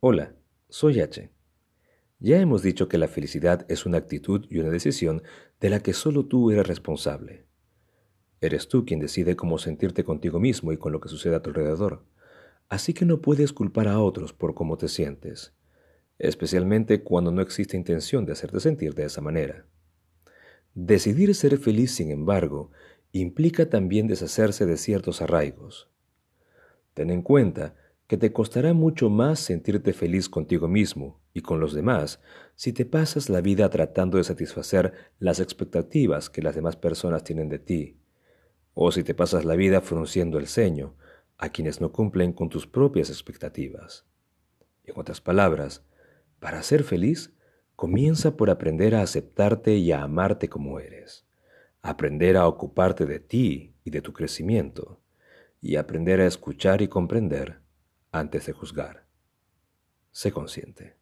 Hola, soy H. Ya hemos dicho que la felicidad es una actitud y una decisión de la que solo tú eres responsable. Eres tú quien decide cómo sentirte contigo mismo y con lo que sucede a tu alrededor. Así que no puedes culpar a otros por cómo te sientes, especialmente cuando no existe intención de hacerte sentir de esa manera. Decidir ser feliz, sin embargo, implica también deshacerse de ciertos arraigos. Ten en cuenta que te costará mucho más sentirte feliz contigo mismo y con los demás si te pasas la vida tratando de satisfacer las expectativas que las demás personas tienen de ti, o si te pasas la vida frunciendo el ceño a quienes no cumplen con tus propias expectativas. En otras palabras, para ser feliz, comienza por aprender a aceptarte y a amarte como eres, aprender a ocuparte de ti y de tu crecimiento, y aprender a escuchar y comprender antes de juzgar. Sé consciente.